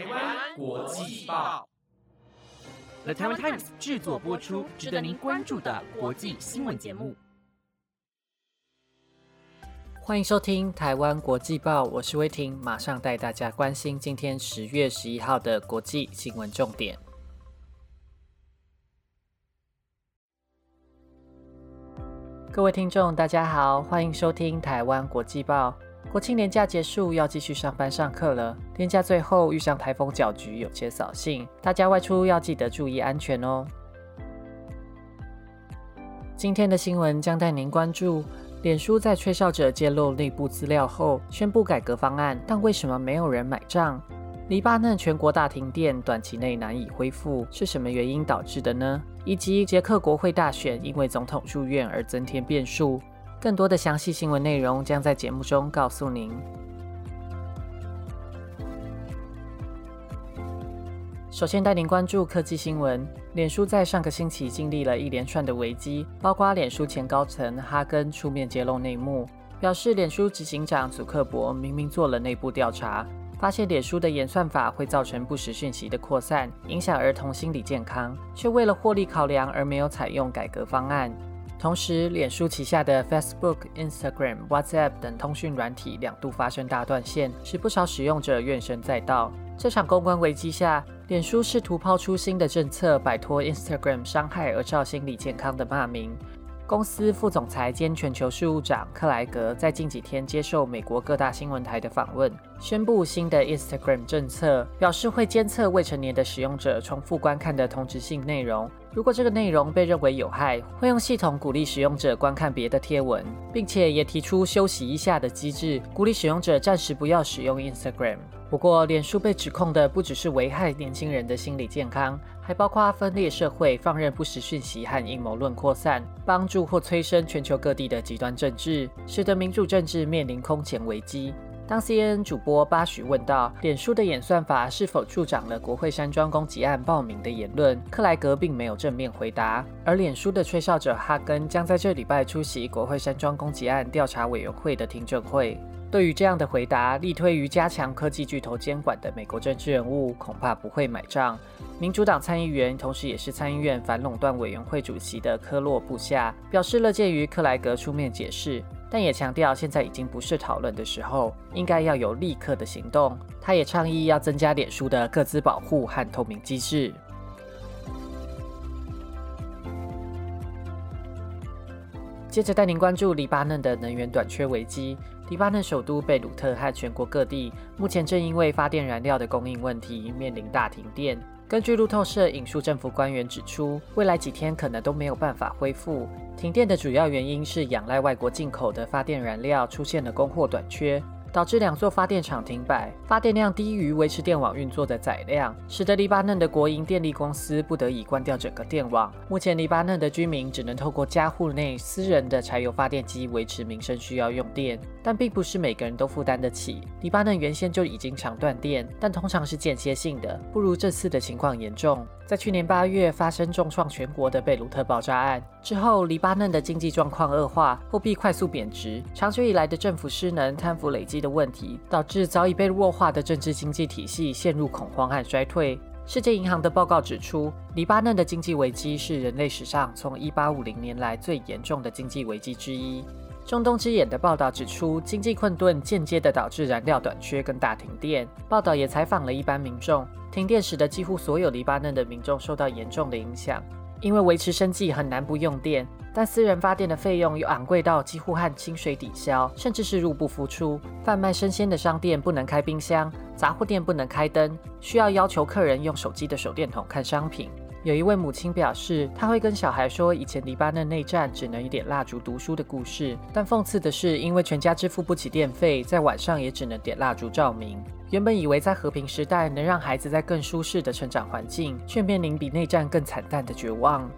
台湾国际报，The Taiwan Times 制作播出，值得您关注的国际新闻节目。欢迎收听台湾国际报，我是威婷，马上带大家关心今天十月十一号的国际新闻重点。各位听众，大家好，欢迎收听台湾国际报。国庆年假结束，要继续上班上课了。年假最后遇上台风搅局，有些扫兴，大家外出要记得注意安全哦。今天的新闻将带您关注：脸书在吹哨者揭露内部资料后，宣布改革方案，但为什么没有人买账？黎巴嫩全国大停电，短期内难以恢复，是什么原因导致的呢？以及捷克国会大选因为总统住院而增添变数。更多的详细新闻内容将在节目中告诉您。首先带您关注科技新闻。脸书在上个星期经历了一连串的危机，包括脸书前高层哈根出面揭露内幕，表示脸书执行长祖克伯明明做了内部调查，发现脸书的演算法会造成不实讯息的扩散，影响儿童心理健康，却为了获利考量而没有采用改革方案。同时，脸书旗下的 Facebook、Instagram、WhatsApp 等通讯软体两度发生大断线，使不少使用者怨声载道。这场公关危机下，脸书试图抛出新的政策，摆脱 Instagram 伤害而造心理健康的骂名。公司副总裁兼全球事务长克莱格在近几天接受美国各大新闻台的访问，宣布新的 Instagram 政策，表示会监测未成年的使用者重复观看的同质性内容。如果这个内容被认为有害，会用系统鼓励使用者观看别的贴文，并且也提出休息一下的机制，鼓励使用者暂时不要使用 Instagram。不过，脸书被指控的不只是危害年轻人的心理健康，还包括分裂社会、放任不实讯息和阴谋论扩散，帮助或催生全球各地的极端政治，使得民主政治面临空前危机。当 CNN 主播巴许问到脸书的演算法是否助长了国会山庄攻击案报名的言论，克莱格并没有正面回答。而脸书的吹哨者哈根将在这礼拜出席国会山庄攻击案调查委员会的听证会。对于这样的回答，力推于加强科技巨头监管的美国政治人物恐怕不会买账。民主党参议员，同时也是参议院反垄断委员会主席的科洛部下表示乐见于克莱格出面解释。但也强调，现在已经不是讨论的时候，应该要有立刻的行动。他也倡议要增加脸书的各自保护和透明机制。接着带您关注黎巴嫩的能源短缺危机。黎巴嫩首都贝鲁特和全国各地目前正因为发电燃料的供应问题面临大停电。根据路透社引述政府官员指出，未来几天可能都没有办法恢复。停电的主要原因是仰赖外国进口的发电燃料出现了供货短缺。导致两座发电厂停摆，发电量低于维持电网运作的载量，使得黎巴嫩的国营电力公司不得已关掉整个电网。目前，黎巴嫩的居民只能透过家户内私人的柴油发电机维持民生需要用电，但并不是每个人都负担得起。黎巴嫩原先就已经常断电，但通常是间歇性的，不如这次的情况严重。在去年八月发生重创全国的贝鲁特爆炸案之后，黎巴嫩的经济状况恶化，货币快速贬值，长久以来的政府失能、贪腐累积的问题，导致早已被弱化的政治经济体系陷入恐慌和衰退。世界银行的报告指出，黎巴嫩的经济危机是人类史上从1850年来最严重的经济危机之一。中东之眼的报道指出，经济困顿间接的导致燃料短缺跟大停电。报道也采访了一般民众，停电使得几乎所有黎巴嫩的民众受到严重的影响，因为维持生计很难不用电。但私人发电的费用又昂贵到几乎和清水抵消，甚至是入不敷出。贩卖生鲜的商店不能开冰箱，杂货店不能开灯，需要要求客人用手机的手电筒看商品。有一位母亲表示，她会跟小孩说以前黎巴嫩内战只能一点蜡烛读书的故事。但讽刺的是，因为全家支付不起电费，在晚上也只能点蜡烛照明。原本以为在和平时代能让孩子在更舒适的成长环境，却面临比内战更惨淡的绝望。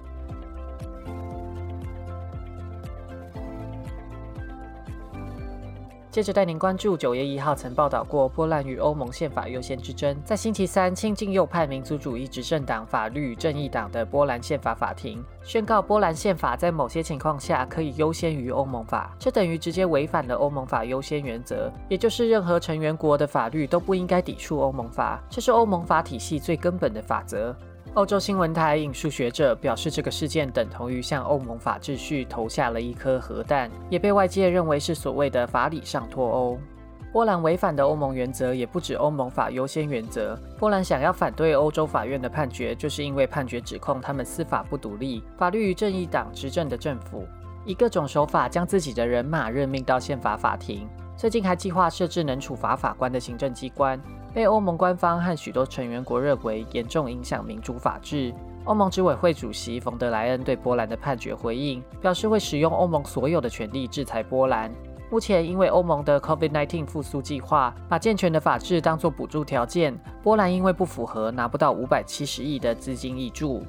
接着带您关注九月一号曾报道过波兰与欧盟宪法优先之争。在星期三，亲近右派民族主义执政党法律与正义党的波兰宪法法庭宣告，波兰宪法在某些情况下可以优先于欧盟法，这等于直接违反了欧盟法优先原则，也就是任何成员国的法律都不应该抵触欧盟法，这是欧盟法体系最根本的法则。欧洲新闻台引述学者表示，这个事件等同于向欧盟法秩序投下了一颗核弹，也被外界认为是所谓的法理上脱欧。波兰违反的欧盟原则也不止欧盟法优先原则。波兰想要反对欧洲法院的判决，就是因为判决指控他们司法不独立，法律与正义党执政的政府以各种手法将自己的人马任命到宪法法庭。最近还计划设置能处罚法官的行政机关。被欧盟官方和许多成员国认为严重影响民主法治。欧盟执委会主席冯德莱恩对波兰的判决回应，表示会使用欧盟所有的权力制裁波兰。目前，因为欧盟的 COVID-19 复苏计划把健全的法治当作补助条件，波兰因为不符合，拿不到五百七十亿的资金益助。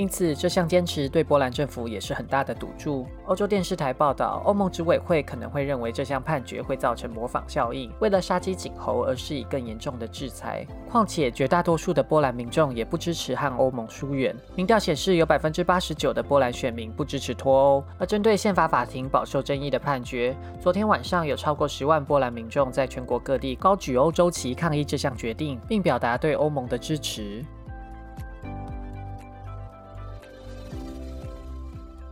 因此，这项坚持对波兰政府也是很大的赌注。欧洲电视台报道，欧盟执委会可能会认为这项判决会造成模仿效应，为了杀鸡儆猴而施以更严重的制裁。况且，绝大多数的波兰民众也不支持和欧盟疏远。民调显示，有百分之八十九的波兰选民不支持脱欧。而针对宪法法庭饱受争议的判决，昨天晚上有超过十万波兰民众在全国各地高举欧洲旗抗议这项决定，并表达对欧盟的支持。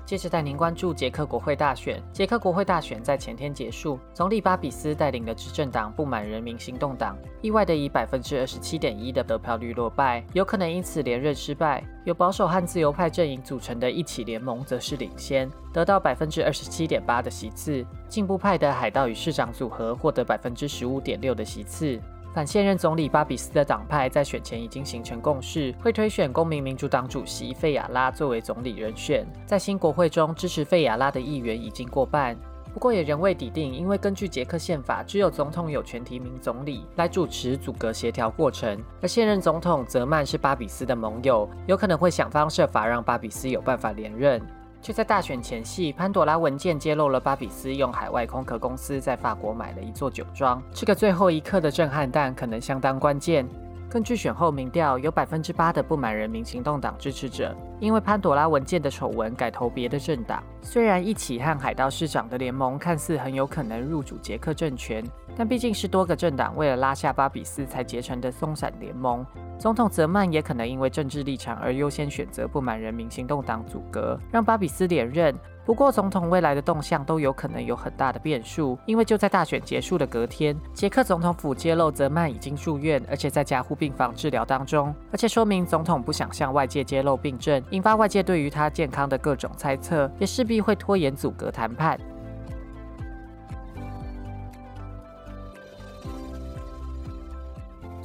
接着带您关注捷克国会大选。捷克国会大选在前天结束，总理巴比斯带领的执政党不满人民行动党意外的以百分之二十七点一的得票率落败，有可能因此连任失败。由保守和自由派阵营组成的一起联盟则是领先，得到百分之二十七点八的席次。进步派的海盗与市长组合获得百分之十五点六的席次。反现任总理巴比斯的党派在选前已经形成共识，会推选公民民主党主席费亚拉作为总理人选。在新国会中，支持费亚拉的议员已经过半，不过也仍未抵定，因为根据捷克宪法，只有总统有权提名总理来主持组阁协调过程。而现任总统泽曼是巴比斯的盟友，有可能会想方设法让巴比斯有办法连任。就在大选前夕，潘朵拉文件揭露了巴比斯用海外空壳公司在法国买了一座酒庄。这个最后一刻的震撼弹可能相当关键。根据选后民调，有百分之八的不满人民行动党支持者因为潘朵拉文件的丑闻改投别的政党。虽然一起和海盗市长的联盟看似很有可能入主捷克政权，但毕竟是多个政党为了拉下巴比斯才结成的松散联盟。总统泽曼也可能因为政治立场而优先选择不满人民行动党阻隔，让巴比斯连任。不过，总统未来的动向都有可能有很大的变数，因为就在大选结束的隔天，捷克总统府揭露泽曼已经住院，而且在加护病房治疗当中，而且说明总统不想向外界揭露病症，引发外界对于他健康的各种猜测，也势必会拖延阻隔谈判。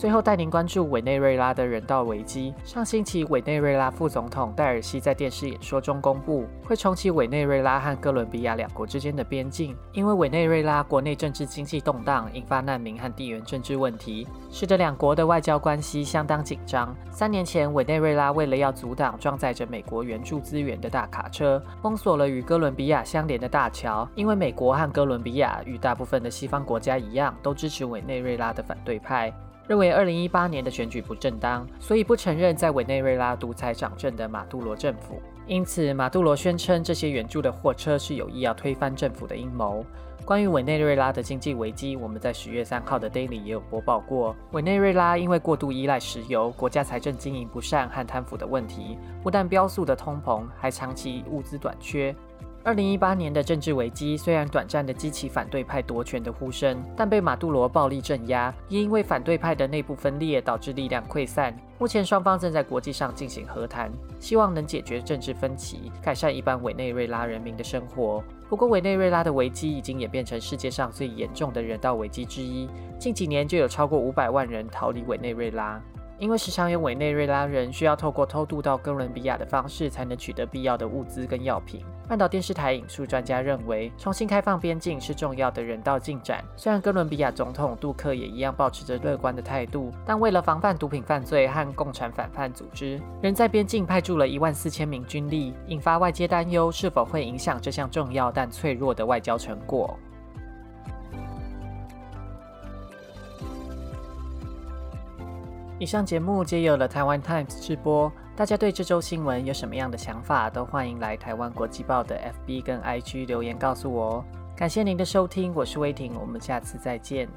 最后带您关注委内瑞拉的人道危机。上星期，委内瑞拉副总统戴尔西在电视演说中公布，会重启委内瑞拉和哥伦比亚两国之间的边境，因为委内瑞拉国内政治经济动荡，引发难民和地缘政治问题，使得两国的外交关系相当紧张。三年前，委内瑞拉为了要阻挡装载着美国援助资源的大卡车，封锁了与哥伦比亚相连的大桥，因为美国和哥伦比亚与大部分的西方国家一样，都支持委内瑞拉的反对派。认为二零一八年的选举不正当，所以不承认在委内瑞拉独裁掌政的马杜罗政府。因此，马杜罗宣称这些援助的货车是有意要推翻政府的阴谋。关于委内瑞拉的经济危机，我们在十月三号的 Daily 也有播报过。委内瑞拉因为过度依赖石油、国家财政经营不善和贪腐的问题，不但飙速的通膨，还长期物资短缺。二零一八年的政治危机虽然短暂的激起反对派夺权的呼声，但被马杜罗暴力镇压，也因为反对派的内部分裂导致力量溃散。目前双方正在国际上进行和谈，希望能解决政治分歧，改善一般委内瑞拉人民的生活。不过，委内瑞拉的危机已经演变成世界上最严重的人道危机之一，近几年就有超过五百万人逃离委内瑞拉。因为时常有委内瑞拉人需要透过偷渡到哥伦比亚的方式，才能取得必要的物资跟药品。半岛电视台引述专家认为，重新开放边境是重要的人道进展。虽然哥伦比亚总统杜克也一样保持着乐观的态度，但为了防范毒品犯罪和共产反叛组织，仍在边境派驻了一万四千名军力，引发外界担忧是否会影响这项重要但脆弱的外交成果。以上节目皆有了台湾 Times 直播。大家对这周新闻有什么样的想法，都欢迎来台湾国际报的 FB 跟 IG 留言告诉我哦。感谢您的收听，我是威婷，我们下次再见。